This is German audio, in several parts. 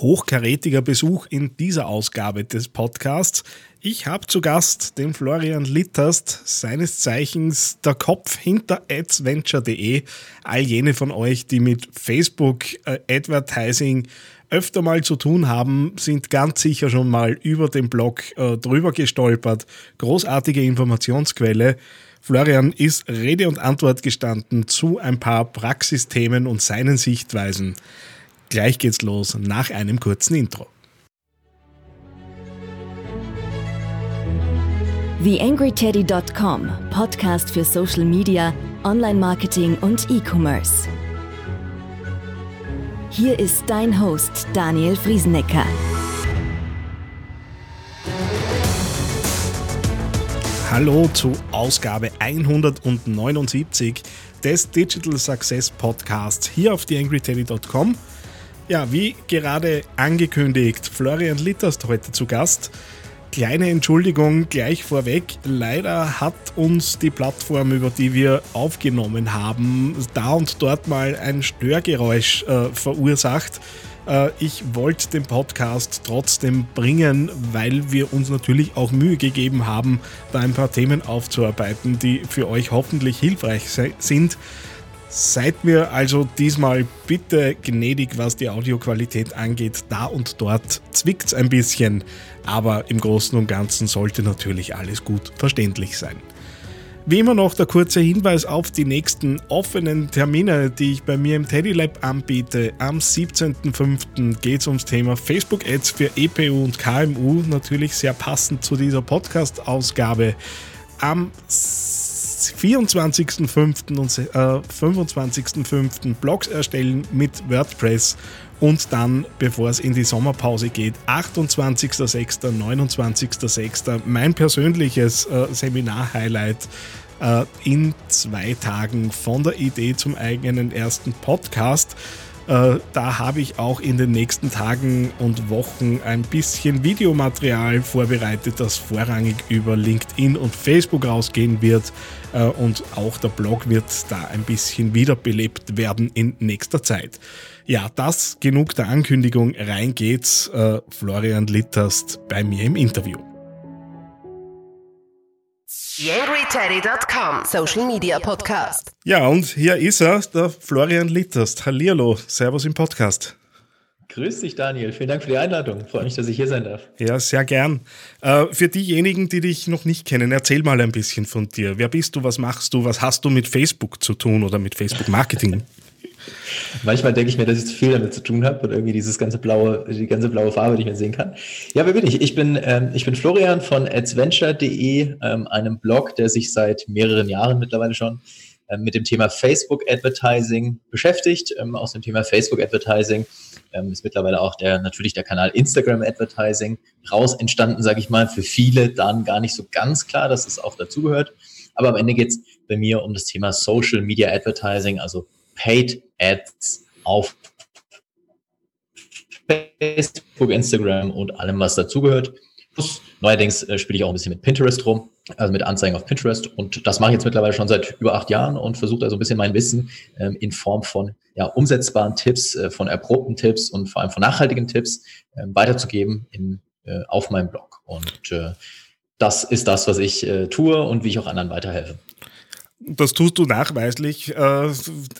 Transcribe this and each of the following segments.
hochkarätiger Besuch in dieser Ausgabe des Podcasts. Ich habe zu Gast den Florian Litterst, seines Zeichens der Kopf hinter adsventure.de. All jene von euch, die mit Facebook äh, Advertising öfter mal zu tun haben, sind ganz sicher schon mal über den Blog äh, drüber gestolpert. Großartige Informationsquelle. Florian ist Rede und Antwort gestanden zu ein paar Praxisthemen und seinen Sichtweisen. Gleich geht's los nach einem kurzen Intro. TheAngryTeddy.com, Podcast für Social Media, Online-Marketing und E-Commerce. Hier ist dein Host Daniel Friesenecker. Hallo zu Ausgabe 179 des Digital Success Podcasts hier auf theangryteddy.com. Ja, wie gerade angekündigt, Florian Litterst heute zu Gast. Kleine Entschuldigung gleich vorweg. Leider hat uns die Plattform, über die wir aufgenommen haben, da und dort mal ein Störgeräusch äh, verursacht. Äh, ich wollte den Podcast trotzdem bringen, weil wir uns natürlich auch Mühe gegeben haben, da ein paar Themen aufzuarbeiten, die für euch hoffentlich hilfreich sind. Seid mir also diesmal bitte gnädig, was die Audioqualität angeht. Da und dort zwickt es ein bisschen, aber im Großen und Ganzen sollte natürlich alles gut verständlich sein. Wie immer noch der kurze Hinweis auf die nächsten offenen Termine, die ich bei mir im Teddy Lab anbiete. Am 17.05. geht es ums Thema Facebook Ads für EPU und KMU, natürlich sehr passend zu dieser Podcast-Ausgabe. Am 24.05. und äh, 25.05. Blogs erstellen mit WordPress und dann, bevor es in die Sommerpause geht, 28.06., 29.06. mein persönliches äh, Seminar-Highlight äh, in zwei Tagen von der Idee zum eigenen ersten Podcast. Äh, da habe ich auch in den nächsten Tagen und Wochen ein bisschen Videomaterial vorbereitet, das vorrangig über LinkedIn und Facebook rausgehen wird. Äh, und auch der Blog wird da ein bisschen wiederbelebt werden in nächster Zeit. Ja, das genug der Ankündigung. Rein geht's. Äh, Florian Litterst bei mir im Interview. YangryTeddy.com Social Media Podcast. Ja, und hier ist er, der Florian Litterst. Hallihallo, Servus im Podcast. Grüß dich, Daniel. Vielen Dank für die Einladung. Freue mich, dass ich hier sein darf. Ja, sehr gern. Äh, für diejenigen, die dich noch nicht kennen, erzähl mal ein bisschen von dir. Wer bist du? Was machst du? Was hast du mit Facebook zu tun oder mit Facebook Marketing? Manchmal denke ich mir, dass ich zu viel damit zu tun habe und irgendwie dieses ganze blaue, die ganze blaue Farbe nicht mehr sehen kann. Ja, wer bin ich? Ich bin, ähm, ich bin Florian von adventure.de, ähm, einem Blog, der sich seit mehreren Jahren mittlerweile schon ähm, mit dem Thema Facebook Advertising beschäftigt. Ähm, aus dem Thema Facebook Advertising ähm, ist mittlerweile auch der, natürlich der Kanal Instagram Advertising raus entstanden, sage ich mal. Für viele dann gar nicht so ganz klar, dass es auch dazugehört. Aber am Ende geht es bei mir um das Thema Social Media Advertising, also Paid Ads auf Facebook, Instagram und allem, was dazugehört. Neuerdings äh, spiele ich auch ein bisschen mit Pinterest rum, also mit Anzeigen auf Pinterest. Und das mache ich jetzt mittlerweile schon seit über acht Jahren und versuche also ein bisschen mein Wissen ähm, in Form von ja, umsetzbaren Tipps, äh, von erprobten Tipps und vor allem von nachhaltigen Tipps äh, weiterzugeben in, äh, auf meinem Blog. Und äh, das ist das, was ich äh, tue und wie ich auch anderen weiterhelfe. Das tust du nachweislich. Äh,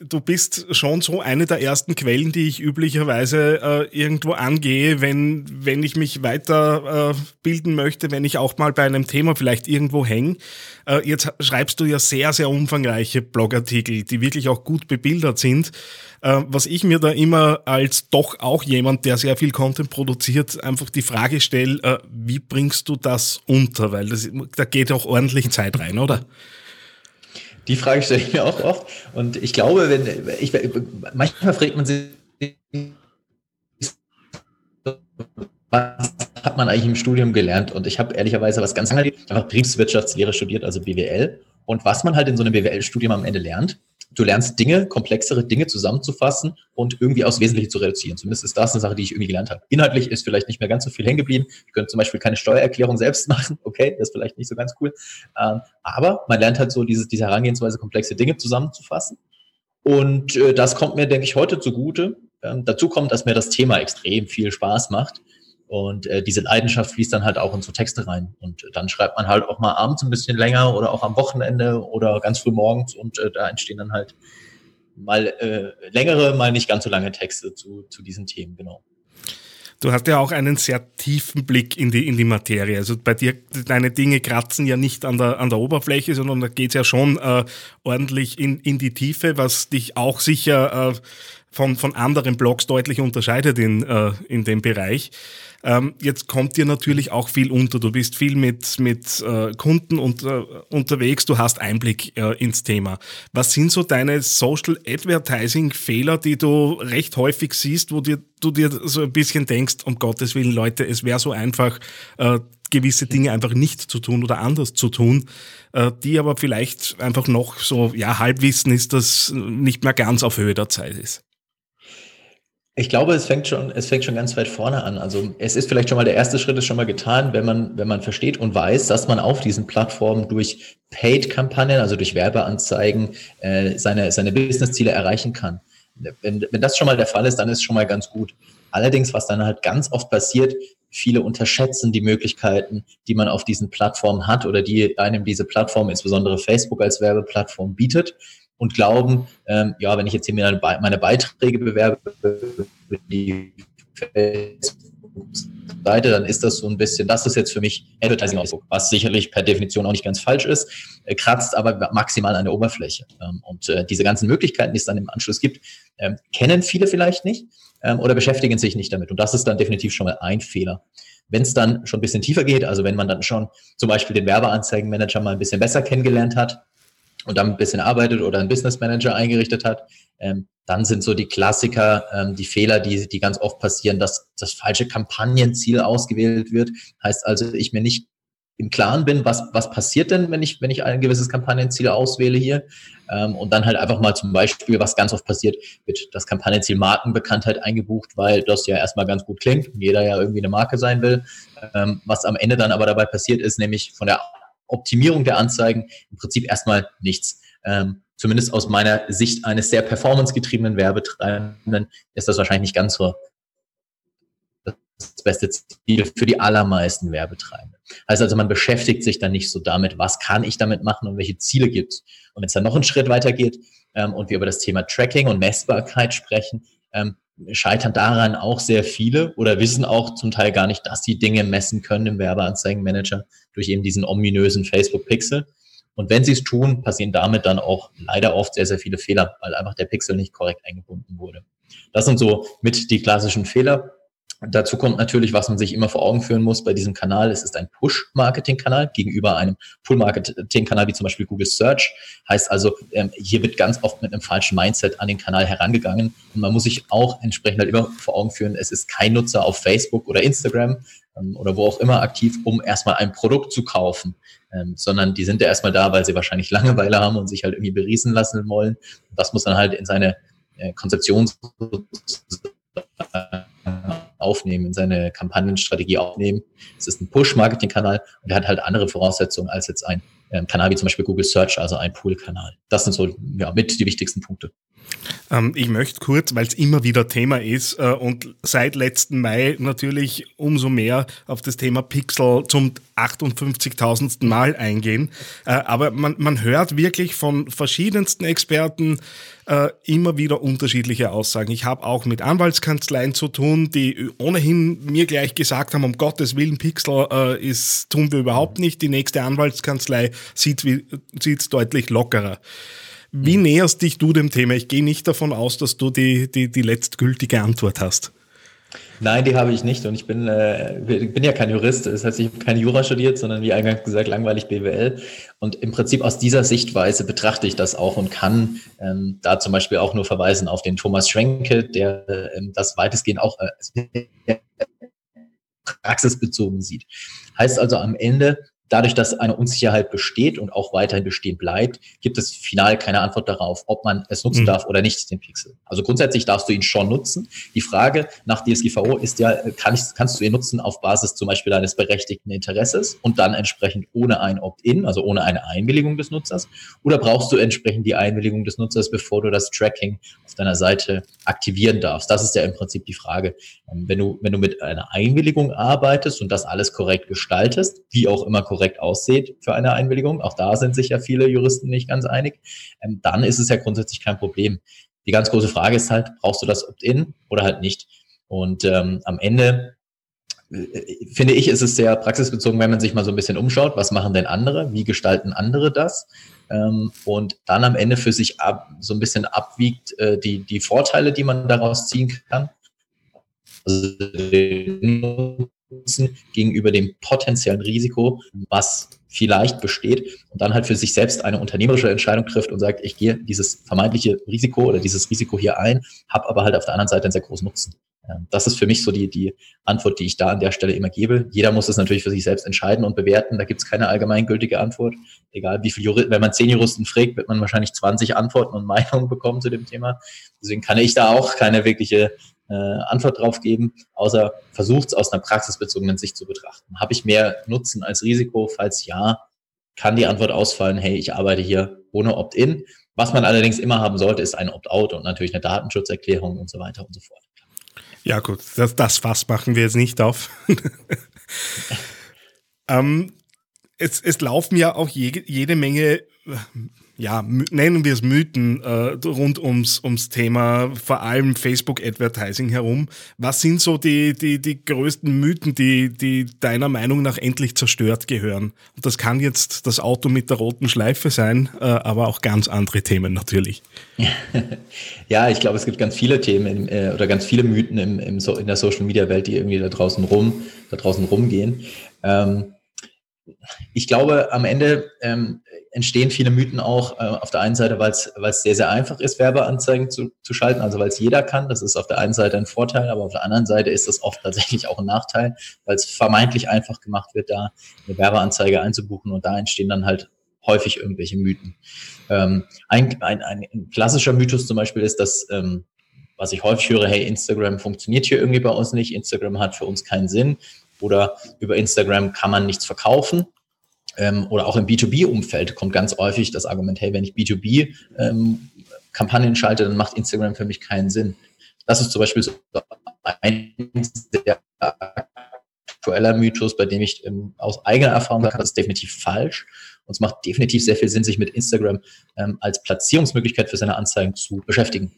du bist schon so eine der ersten Quellen, die ich üblicherweise äh, irgendwo angehe, wenn, wenn ich mich weiterbilden äh, möchte, wenn ich auch mal bei einem Thema vielleicht irgendwo hänge. Jetzt schreibst du ja sehr, sehr umfangreiche Blogartikel, die wirklich auch gut bebildert sind. Was ich mir da immer als doch auch jemand, der sehr viel Content produziert, einfach die Frage stelle, wie bringst du das unter? Weil das, da geht auch ordentlich Zeit rein, oder? Die Frage stelle ich mir auch oft. Und ich glaube, wenn ich manchmal fragt man sich, was hat man eigentlich im Studium gelernt? Und ich habe ehrlicherweise was ganz anderes, einfach Betriebswirtschaftslehre studiert, also BWL. Und was man halt in so einem BWL-Studium am Ende lernt, du lernst Dinge, komplexere Dinge zusammenzufassen und irgendwie aufs Wesentliche zu reduzieren. Zumindest ist das eine Sache, die ich irgendwie gelernt habe. Inhaltlich ist vielleicht nicht mehr ganz so viel hängen geblieben. Ich könnte zum Beispiel keine Steuererklärung selbst machen. Okay, das ist vielleicht nicht so ganz cool. Ähm, aber man lernt halt so diese, diese Herangehensweise, komplexe Dinge zusammenzufassen. Und äh, das kommt mir, denke ich, heute zugute, Ähm, dazu kommt, dass mir das Thema extrem viel Spaß macht. Und äh, diese Leidenschaft fließt dann halt auch in so Texte rein. Und dann schreibt man halt auch mal abends ein bisschen länger oder auch am Wochenende oder ganz früh morgens und äh, da entstehen dann halt mal äh, längere, mal nicht ganz so lange Texte zu, zu diesen Themen, genau. Du hast ja auch einen sehr tiefen Blick in die, in die Materie. Also bei dir, deine Dinge kratzen ja nicht an der, an der Oberfläche, sondern da geht es ja schon äh, ordentlich in, in die Tiefe, was dich auch sicher äh, von, von anderen Blogs deutlich unterscheidet in, äh, in dem Bereich. Ähm, jetzt kommt dir natürlich auch viel unter. Du bist viel mit, mit äh, Kunden und, äh, unterwegs, du hast Einblick äh, ins Thema. Was sind so deine Social Advertising Fehler, die du recht häufig siehst, wo dir, du dir so ein bisschen denkst, um Gottes Willen, Leute, es wäre so einfach, äh, gewisse Dinge einfach nicht zu tun oder anders zu tun, äh, die aber vielleicht einfach noch so, ja, Halbwissen ist, das nicht mehr ganz auf Höhe der Zeit ist. Ich glaube, es fängt schon, es fängt schon ganz weit vorne an. Also es ist vielleicht schon mal der erste Schritt ist schon mal getan, wenn man, wenn man versteht und weiß, dass man auf diesen Plattformen durch Paid-Kampagnen, also durch Werbeanzeigen, äh, seine, seine Business-Ziele erreichen kann. Wenn, wenn das schon mal der Fall ist, dann ist schon mal ganz gut. Allerdings, was dann halt ganz oft passiert, viele unterschätzen die Möglichkeiten, die man auf diesen Plattformen hat oder die einem diese Plattform, insbesondere Facebook als Werbeplattform bietet und glauben, ähm, ja, wenn ich jetzt hier meine, Be meine Beiträge bewerbe die Facebook-Seite, dann ist das so ein bisschen, das ist jetzt für mich Advertising Facebook, was sicherlich per Definition auch nicht ganz falsch ist, äh, kratzt aber maximal an der Oberfläche. Ähm, und äh, diese ganzen Möglichkeiten, die es dann im Anschluss gibt, ähm, kennen viele vielleicht nicht ähm, oder beschäftigen sich nicht damit. Und das ist dann definitiv schon mal ein Fehler. Wenn es dann schon ein bisschen tiefer geht, also wenn man dann schon zum Beispiel den Werbeanzeigenmanager mal ein bisschen besser kennengelernt hat, und dann ein bisschen arbeitet oder einen Business Manager eingerichtet hat, ähm, dann sind so die Klassiker, ähm, die Fehler, die, die ganz oft passieren, dass das falsche Kampagnenziel ausgewählt wird. Heißt also, ich mir nicht im Klaren bin, was, was passiert denn, wenn ich, wenn ich ein gewisses Kampagnenziel auswähle hier. Ähm, und dann halt einfach mal zum Beispiel, was ganz oft passiert, wird das Kampagnenziel Markenbekanntheit eingebucht, weil das ja erstmal ganz gut klingt, jeder ja irgendwie eine Marke sein will. Ähm, was am Ende dann aber dabei passiert ist, nämlich von der Optimierung der Anzeigen im Prinzip erstmal nichts. Ähm, zumindest aus meiner Sicht eines sehr performancegetriebenen Werbetreibenden ist das wahrscheinlich nicht ganz so das beste Ziel für die allermeisten Werbetreibenden. Heißt also, man beschäftigt sich dann nicht so damit, was kann ich damit machen und welche Ziele gibt es. Und wenn es dann noch einen Schritt weiter geht ähm, und wir über das Thema Tracking und Messbarkeit sprechen, ähm, scheitern daran auch sehr viele oder wissen auch zum Teil gar nicht, dass sie Dinge messen können im Werbeanzeigenmanager durch eben diesen ominösen Facebook-Pixel. Und wenn sie es tun, passieren damit dann auch leider oft sehr, sehr viele Fehler, weil einfach der Pixel nicht korrekt eingebunden wurde. Das sind so mit die klassischen Fehler. Dazu kommt natürlich, was man sich immer vor Augen führen muss bei diesem Kanal. Es ist ein Push-Marketing-Kanal gegenüber einem Pull-Marketing-Kanal wie zum Beispiel Google Search. Heißt also, ähm, hier wird ganz oft mit einem falschen Mindset an den Kanal herangegangen. Und man muss sich auch entsprechend halt immer vor Augen führen, es ist kein Nutzer auf Facebook oder Instagram ähm, oder wo auch immer aktiv, um erstmal ein Produkt zu kaufen. Ähm, sondern die sind ja erstmal da, weil sie wahrscheinlich Langeweile haben und sich halt irgendwie beriesen lassen wollen. Das muss dann halt in seine äh, Konzeption aufnehmen, in seine Kampagnenstrategie aufnehmen. Es ist ein Push-Marketing-Kanal und er hat halt andere Voraussetzungen als jetzt ein ähm, Kanal wie zum Beispiel Google Search, also ein Pool-Kanal. Das sind so ja, mit die wichtigsten Punkte. Ähm, ich möchte kurz, weil es immer wieder Thema ist äh, und seit letzten Mai natürlich umso mehr auf das Thema Pixel zum 58.000. Mal eingehen. Äh, aber man, man hört wirklich von verschiedensten Experten äh, immer wieder unterschiedliche Aussagen. Ich habe auch mit Anwaltskanzleien zu tun, die ohnehin mir gleich gesagt haben, um Gottes Willen, Pixel ist, tun wir überhaupt nicht. Die nächste Anwaltskanzlei sieht es deutlich lockerer. Wie näherst dich du dem Thema? Ich gehe nicht davon aus, dass du die, die, die letztgültige Antwort hast. Nein, die habe ich nicht. Und ich bin, äh, bin ja kein Jurist. Das heißt, ich habe keine Jura studiert, sondern wie eingangs gesagt, langweilig BWL. Und im Prinzip aus dieser Sichtweise betrachte ich das auch und kann ähm, da zum Beispiel auch nur verweisen auf den Thomas Schwenke, der ähm, das weitestgehend auch äh, praxisbezogen sieht. Heißt also am Ende, dadurch, dass eine Unsicherheit besteht und auch weiterhin bestehen bleibt, gibt es final keine Antwort darauf, ob man es nutzen mhm. darf oder nicht, den Pixel. Also grundsätzlich darfst du ihn schon nutzen. Die Frage nach DSGVO ist ja, kann ich, kannst du ihn nutzen auf Basis zum Beispiel eines berechtigten Interesses und dann entsprechend ohne ein Opt-in, also ohne eine Einwilligung des Nutzers? Oder brauchst du entsprechend die Einwilligung des Nutzers, bevor du das Tracking auf deiner Seite aktivieren darfst? Das ist ja im Prinzip die Frage. Ähm, wenn du, wenn du mit einer Einwilligung arbeitest und das alles korrekt gestaltest, wie auch immer korrekt aussieht für eine Einwilligung, auch da sind sich ja viele Juristen nicht ganz einig, ähm, dann ist es ja grundsätzlich kein Problem. Die ganz große Frage ist halt, brauchst du das Opt-in oder halt nicht? Und ähm, am Ende äh, finde ich, ist es sehr praxisbezogen, wenn man sich mal so ein bisschen umschaut, was machen denn andere, wie gestalten andere das? Ähm, und dann am Ende für sich ab, so ein bisschen abwiegt äh, die, die Vorteile, die man daraus ziehen kann. Also Nutzen gegenüber dem potenziellen Risiko, was vielleicht besteht und dann halt für sich selbst eine unternehmerische Entscheidung trifft und sagt, ich gehe dieses vermeintliche Risiko oder dieses Risiko hier ein, habe aber halt auf der anderen Seite einen sehr großen Nutzen. Das ist für mich so die, die Antwort, die ich da an der Stelle immer gebe. Jeder muss es natürlich für sich selbst entscheiden und bewerten. Da gibt es keine allgemeingültige Antwort. Egal wie viel Juristen, wenn man zehn Juristen fragt, wird man wahrscheinlich 20 Antworten und Meinungen bekommen zu dem Thema. Deswegen kann ich da auch keine wirkliche äh, Antwort drauf geben, außer versucht es aus einer praxisbezogenen Sicht zu betrachten. Habe ich mehr Nutzen als Risiko? Falls ja, kann die Antwort ausfallen, hey, ich arbeite hier ohne Opt-in. Was man allerdings immer haben sollte, ist ein Opt-out und natürlich eine Datenschutzerklärung und so weiter und so fort. Ja gut, das, das Fass machen wir jetzt nicht auf. ähm, es, es laufen ja auch je, jede Menge ja, nennen wir es Mythen äh, rund ums, ums Thema, vor allem Facebook-Advertising herum. Was sind so die, die, die größten Mythen, die, die deiner Meinung nach endlich zerstört gehören? Und das kann jetzt das Auto mit der roten Schleife sein, äh, aber auch ganz andere Themen natürlich. ja, ich glaube, es gibt ganz viele Themen äh, oder ganz viele Mythen im, im so, in der Social-Media-Welt, die irgendwie da draußen rum, da draußen rumgehen. Ähm, ich glaube, am Ende ähm, entstehen viele Mythen auch äh, auf der einen Seite, weil es sehr, sehr einfach ist, Werbeanzeigen zu, zu schalten, also weil es jeder kann. Das ist auf der einen Seite ein Vorteil, aber auf der anderen Seite ist das oft tatsächlich auch ein Nachteil, weil es vermeintlich einfach gemacht wird, da eine Werbeanzeige einzubuchen und da entstehen dann halt häufig irgendwelche Mythen. Ähm, ein, ein, ein klassischer Mythos zum Beispiel ist, dass ähm, was ich häufig höre, hey, Instagram funktioniert hier irgendwie bei uns nicht, Instagram hat für uns keinen Sinn oder über Instagram kann man nichts verkaufen. Ähm, oder auch im B2B-Umfeld kommt ganz häufig das Argument, hey, wenn ich B2B-Kampagnen ähm, schalte, dann macht Instagram für mich keinen Sinn. Das ist zum Beispiel so ein der aktueller Mythos, bei dem ich ähm, aus eigener Erfahrung sage, das ist definitiv falsch. Und es macht definitiv sehr viel Sinn, sich mit Instagram ähm, als Platzierungsmöglichkeit für seine Anzeigen zu beschäftigen.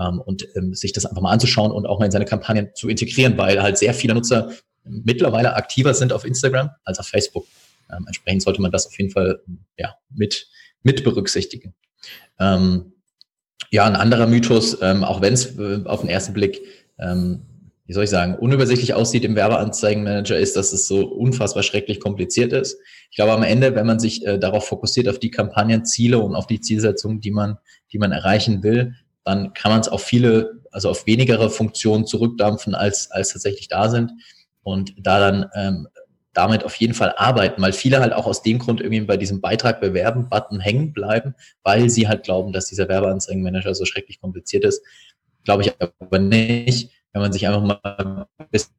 Ähm, und ähm, sich das einfach mal anzuschauen und auch mal in seine Kampagnen zu integrieren, weil halt sehr viele Nutzer mittlerweile aktiver sind auf Instagram als auf Facebook. Ähm, entsprechend sollte man das auf jeden Fall ja, mit, mit berücksichtigen. Ähm, ja, ein anderer Mythos, ähm, auch wenn es äh, auf den ersten Blick, ähm, wie soll ich sagen, unübersichtlich aussieht im Werbeanzeigenmanager, ist, dass es so unfassbar schrecklich kompliziert ist. Ich glaube, am Ende, wenn man sich äh, darauf fokussiert, auf die Kampagnenziele und auf die Zielsetzungen, die man, die man erreichen will, dann kann man es auf viele, also auf wenigere Funktionen zurückdampfen, als, als tatsächlich da sind und da dann ähm, damit auf jeden Fall arbeiten, weil viele halt auch aus dem Grund irgendwie bei diesem Beitrag bewerben Button hängen bleiben, weil sie halt glauben, dass dieser Werbeanzeigenmanager so schrecklich kompliziert ist. Glaube ich aber nicht, wenn man sich einfach mal ein bisschen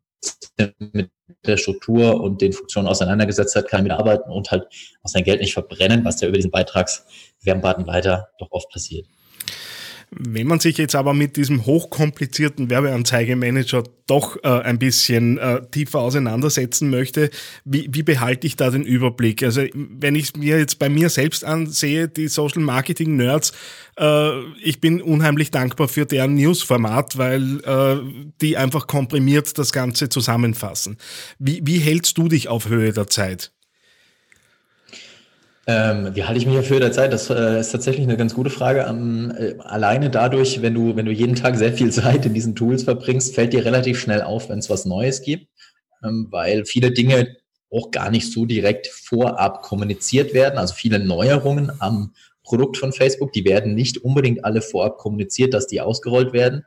mit der Struktur und den Funktionen auseinandergesetzt hat, kann man arbeiten und halt auch sein Geld nicht verbrennen, was ja über diesen Beitragswerbenbutton weiter doch oft passiert. Wenn man sich jetzt aber mit diesem hochkomplizierten Werbeanzeigemanager doch äh, ein bisschen äh, tiefer auseinandersetzen möchte, wie, wie behalte ich da den Überblick? Also wenn ich mir jetzt bei mir selbst ansehe, die Social Marketing Nerds, äh, ich bin unheimlich dankbar für deren Newsformat, weil äh, die einfach komprimiert das Ganze zusammenfassen. Wie, wie hältst du dich auf Höhe der Zeit? Ähm, wie halte ich mich ja für der Zeit? Das äh, ist tatsächlich eine ganz gute Frage. Ähm, äh, alleine dadurch, wenn du, wenn du jeden Tag sehr viel Zeit in diesen Tools verbringst, fällt dir relativ schnell auf, wenn es was Neues gibt, ähm, weil viele Dinge auch gar nicht so direkt vorab kommuniziert werden. Also viele Neuerungen am Produkt von Facebook, die werden nicht unbedingt alle vorab kommuniziert, dass die ausgerollt werden,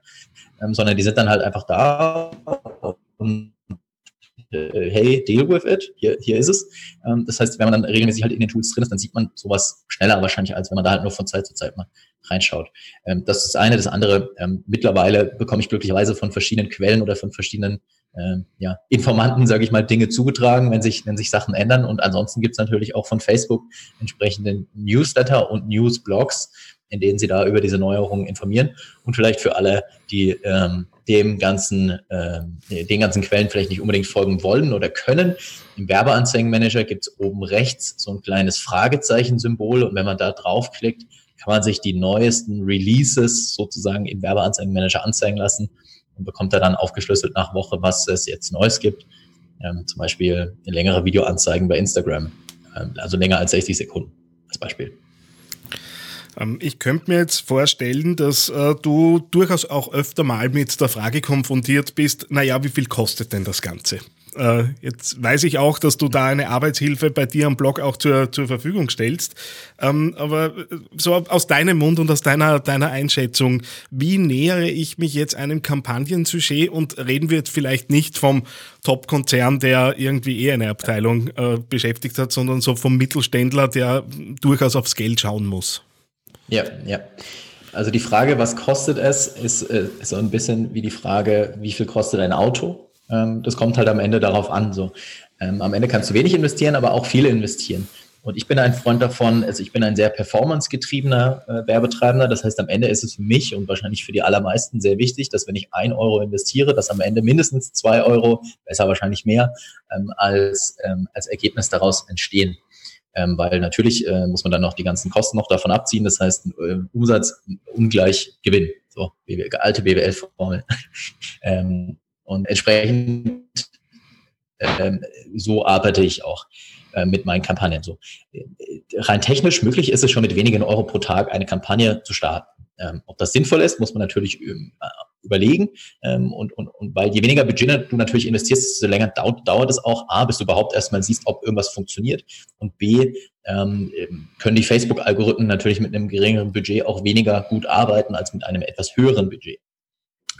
ähm, sondern die sind dann halt einfach da und äh, hey, deal with it, hier, hier ist es. Ähm, das heißt, wenn man dann regelmäßig halt in den Tools drin ist, dann sieht man sowas schneller wahrscheinlich, als wenn man da halt nur von Zeit zu Zeit mal reinschaut. Ähm, das ist das eine. Das andere, ähm, mittlerweile bekomme ich glücklicherweise von verschiedenen Quellen oder von verschiedenen ähm, ja, Informanten, sage ich mal, Dinge zugetragen, wenn sich, wenn sich Sachen ändern. Und ansonsten gibt es natürlich auch von Facebook entsprechende Newsletter und Newsblogs, in denen sie da über diese Neuerungen informieren. Und vielleicht für alle, die ähm, dem ganzen, ähm, den ganzen Quellen vielleicht nicht unbedingt folgen wollen oder können. Im Werbeanzeigenmanager gibt es oben rechts so ein kleines Fragezeichen-Symbol und wenn man da draufklickt, kann man sich die neuesten Releases sozusagen im Werbeanzeigenmanager anzeigen lassen und bekommt da dann aufgeschlüsselt nach Woche, was es jetzt Neues gibt. Ähm, zum Beispiel längere Videoanzeigen bei Instagram, ähm, also länger als 60 Sekunden als Beispiel. Ähm, ich könnte mir jetzt vorstellen, dass äh, du durchaus auch öfter mal mit der Frage konfrontiert bist, naja, wie viel kostet denn das Ganze? Äh, jetzt weiß ich auch, dass du da eine Arbeitshilfe bei dir am Blog auch zur, zur Verfügung stellst. Ähm, aber äh, so aus deinem Mund und aus deiner, deiner Einschätzung, wie nähere ich mich jetzt einem Kampagnensujet und reden wir jetzt vielleicht nicht vom Top-Konzern, der irgendwie eher eine Abteilung beschäftigt hat, sondern so vom Mittelständler, der durchaus aufs Geld schauen muss? Ja, ja. Also die Frage, was kostet es, ist, äh, ist so ein bisschen wie die Frage, wie viel kostet ein Auto? Ähm, das kommt halt am Ende darauf an. So. Ähm, am Ende kannst du wenig investieren, aber auch viel investieren. Und ich bin ein Freund davon, also ich bin ein sehr performancegetriebener äh, Werbetreibender. Das heißt, am Ende ist es für mich und wahrscheinlich für die allermeisten sehr wichtig, dass wenn ich ein Euro investiere, dass am Ende mindestens zwei Euro, besser wahrscheinlich mehr, ähm, als, ähm, als Ergebnis daraus entstehen. Ähm, weil natürlich äh, muss man dann noch die ganzen Kosten noch davon abziehen. Das heißt, äh, Umsatz ungleich Gewinn. So, alte BWL-Formel. ähm, und entsprechend ähm, so arbeite ich auch äh, mit meinen Kampagnen. So äh, rein technisch möglich ist es schon mit wenigen Euro pro Tag eine Kampagne zu starten. Ähm, ob das sinnvoll ist, muss man natürlich ähm, überlegen. Ähm, und, und, und weil je weniger Budget du natürlich investierst, desto länger dauert, dauert es auch. A, bis du überhaupt erstmal siehst, ob irgendwas funktioniert. Und B, ähm, können die Facebook-Algorithmen natürlich mit einem geringeren Budget auch weniger gut arbeiten als mit einem etwas höheren Budget.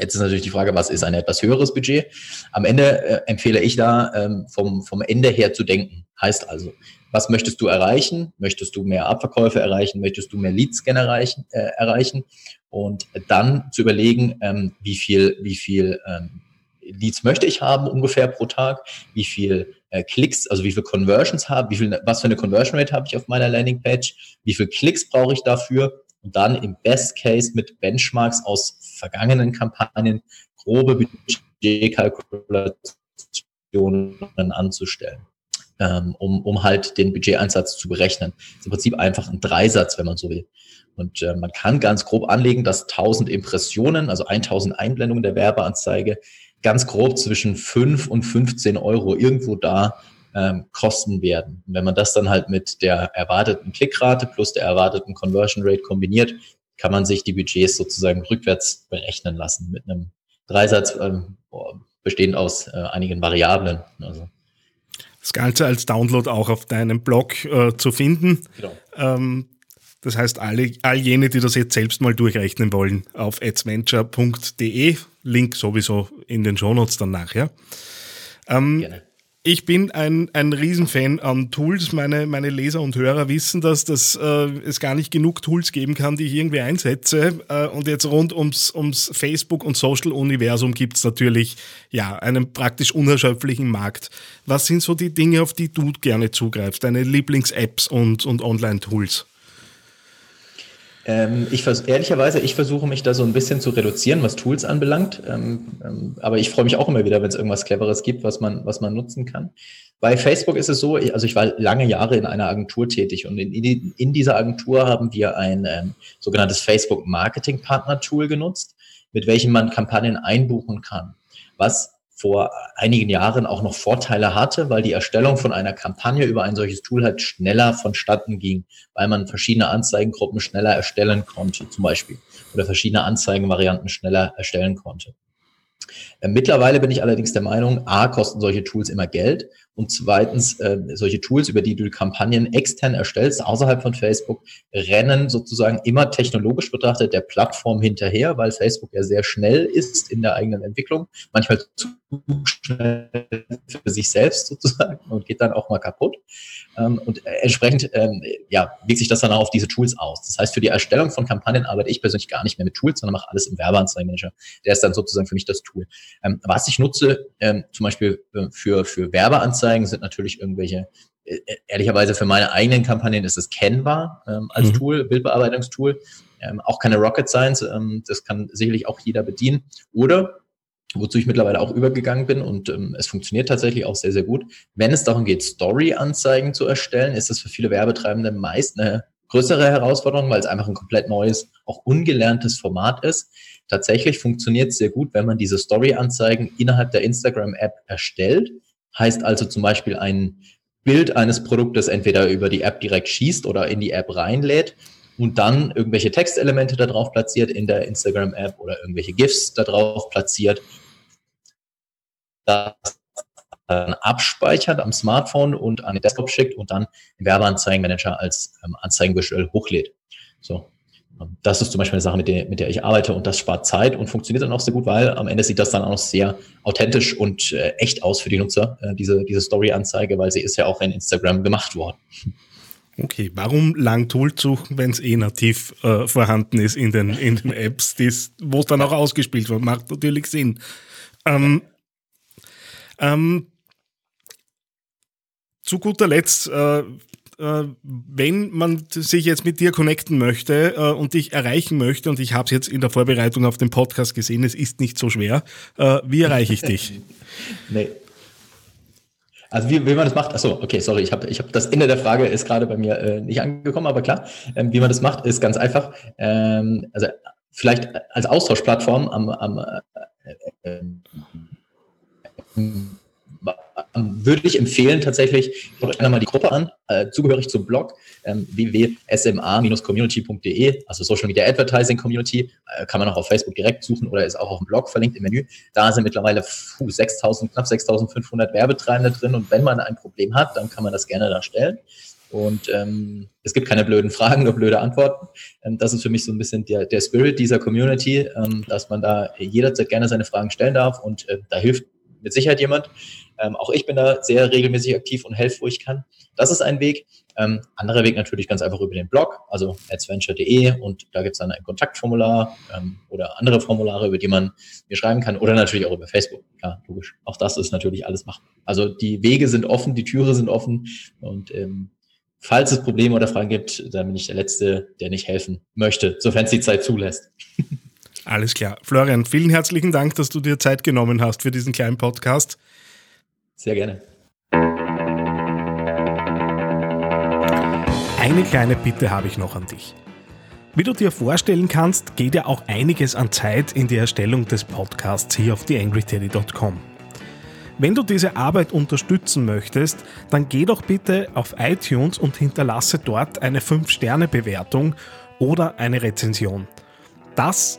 Jetzt ist natürlich die Frage, was ist ein etwas höheres Budget? Am Ende äh, empfehle ich da, ähm, vom, vom Ende her zu denken. Heißt also, was möchtest du erreichen? Möchtest du mehr Abverkäufe erreichen? Möchtest du mehr Leads erreichen? Äh, erreichen? Und dann zu überlegen, ähm, wie viel, wie viel ähm, Leads möchte ich haben ungefähr pro Tag? Wie viel äh, Klicks, also wie viel Conversions habe, wie viel, was für eine Conversion Rate habe ich auf meiner Landingpage? Wie viel Klicks brauche ich dafür? Und dann im Best Case mit Benchmarks aus vergangenen Kampagnen grobe Budgetkalkulationen anzustellen ähm, um, um halt den Budgeteinsatz zu berechnen. Das ist im Prinzip einfach ein Dreisatz, wenn man so will. Und äh, man kann ganz grob anlegen, dass 1000 Impressionen, also 1000 Einblendungen der Werbeanzeige, ganz grob zwischen 5 und 15 Euro irgendwo da ähm, kosten werden. Und wenn man das dann halt mit der erwarteten Klickrate plus der erwarteten Conversion Rate kombiniert, kann man sich die Budgets sozusagen rückwärts berechnen lassen mit einem Dreisatz ähm, bestehend aus äh, einigen Variablen. Also das Ganze als Download auch auf deinem Blog äh, zu finden. Genau. Ähm, das heißt, alle, all jene, die das jetzt selbst mal durchrechnen wollen, auf adventure.de, Link sowieso in den Shownotes dann nachher. Ähm, Gerne. Ich bin ein, ein Riesenfan an Tools. Meine, meine Leser und Hörer wissen das, dass äh, es gar nicht genug Tools geben kann, die ich irgendwie einsetze. Äh, und jetzt rund ums, ums Facebook- und Social-Universum gibt es natürlich ja, einen praktisch unerschöpflichen Markt. Was sind so die Dinge, auf die du gerne zugreifst? Deine Lieblings-Apps und, und Online-Tools? Ähm, ich ehrlicherweise, ich versuche mich da so ein bisschen zu reduzieren, was Tools anbelangt. Ähm, ähm, aber ich freue mich auch immer wieder, wenn es irgendwas Cleveres gibt, was man, was man nutzen kann. Bei Facebook ist es so, also ich war lange Jahre in einer Agentur tätig und in, in, in dieser Agentur haben wir ein ähm, sogenanntes Facebook Marketing Partner Tool genutzt, mit welchem man Kampagnen einbuchen kann. Was vor einigen Jahren auch noch Vorteile hatte, weil die Erstellung von einer Kampagne über ein solches Tool halt schneller vonstatten ging, weil man verschiedene Anzeigengruppen schneller erstellen konnte, zum Beispiel, oder verschiedene Anzeigenvarianten schneller erstellen konnte. Äh, mittlerweile bin ich allerdings der Meinung, A, kosten solche Tools immer Geld Und zweitens, äh, solche Tools, über die du Kampagnen extern erstellst, außerhalb von Facebook, rennen sozusagen immer technologisch betrachtet der Plattform hinterher, weil Facebook ja sehr schnell ist in der eigenen Entwicklung, manchmal zu schnell für sich selbst sozusagen und geht dann auch mal kaputt. Ähm, und entsprechend ähm, ja, wirkt sich das dann auch auf diese Tools aus. Das heißt, für die Erstellung von Kampagnen arbeite ich persönlich gar nicht mehr mit Tools, sondern mache alles im Werbeanzeigenmanager. Der ist dann sozusagen für mich das Tool. Ähm, was ich nutze, ähm, zum Beispiel äh, für, für Werbeanzeigen, sind natürlich irgendwelche äh, ehrlicherweise für meine eigenen Kampagnen ist es Canva ähm, als mhm. Tool, Bildbearbeitungstool. Ähm, auch keine Rocket Science, ähm, das kann sicherlich auch jeder bedienen. Oder wozu ich mittlerweile auch übergegangen bin und ähm, es funktioniert tatsächlich auch sehr, sehr gut. Wenn es darum geht, Story-Anzeigen zu erstellen, ist das für viele Werbetreibende meist eine größere Herausforderung, weil es einfach ein komplett neues, auch ungelerntes Format ist. Tatsächlich funktioniert es sehr gut, wenn man diese Story-Anzeigen innerhalb der Instagram-App erstellt. Heißt also zum Beispiel ein Bild eines Produktes entweder über die App direkt schießt oder in die App reinlädt und dann irgendwelche Textelemente da drauf platziert in der Instagram-App oder irgendwelche GIFs da drauf platziert. Das dann abspeichert am Smartphone und an den Desktop schickt und dann im Werbeanzeigenmanager als ähm, Anzeigenvisual hochlädt. So. Das ist zum Beispiel eine Sache, mit der, mit der ich arbeite und das spart Zeit und funktioniert dann auch sehr gut, weil am Ende sieht das dann auch sehr authentisch und äh, echt aus für die Nutzer, äh, diese, diese Story-Anzeige, weil sie ist ja auch in Instagram gemacht worden. Okay, warum lang Tool suchen, wenn es eh nativ äh, vorhanden ist in den, in den Apps, wo es dann auch ausgespielt wird? Macht natürlich Sinn. Ähm, ähm, zu guter Letzt, äh, wenn man sich jetzt mit dir connecten möchte äh, und dich erreichen möchte, und ich habe es jetzt in der Vorbereitung auf den Podcast gesehen, es ist nicht so schwer, äh, wie erreiche ich dich? nee. Also wie, wie man das macht, achso, okay, sorry, ich habe ich hab das Ende der Frage ist gerade bei mir äh, nicht angekommen, aber klar, ähm, wie man das macht, ist ganz einfach. Ähm, also vielleicht als Austauschplattform am, am äh, äh, würde ich empfehlen, tatsächlich, schaut einmal die Gruppe an, äh, zugehörig zum Blog ähm, www.sma-community.de, also Social Media Advertising Community, äh, kann man auch auf Facebook direkt suchen oder ist auch auf dem Blog verlinkt im Menü. Da sind mittlerweile 6000, knapp 6500 Werbetreibende drin und wenn man ein Problem hat, dann kann man das gerne da stellen. Und ähm, es gibt keine blöden Fragen, nur blöde Antworten. Ähm, das ist für mich so ein bisschen der, der Spirit dieser Community, ähm, dass man da jederzeit gerne seine Fragen stellen darf und äh, da hilft mit Sicherheit jemand. Ähm, auch ich bin da sehr regelmäßig aktiv und helfe, wo ich kann. Das ist ein Weg. Ähm, anderer Weg natürlich ganz einfach über den Blog, also adventure.de und da gibt es dann ein Kontaktformular ähm, oder andere Formulare, über die man mir schreiben kann oder natürlich auch über Facebook. Klar, logisch. Auch das ist natürlich alles machbar. Also die Wege sind offen, die Türe sind offen und ähm, falls es Probleme oder Fragen gibt, dann bin ich der Letzte, der nicht helfen möchte, sofern es die Zeit zulässt. Alles klar. Florian, vielen herzlichen Dank, dass du dir Zeit genommen hast für diesen kleinen Podcast. Sehr gerne. Eine kleine Bitte habe ich noch an dich. Wie du dir vorstellen kannst, geht ja auch einiges an Zeit in die Erstellung des Podcasts hier auf theangryteddy.com. Wenn du diese Arbeit unterstützen möchtest, dann geh doch bitte auf iTunes und hinterlasse dort eine 5-Sterne-Bewertung oder eine Rezension. Das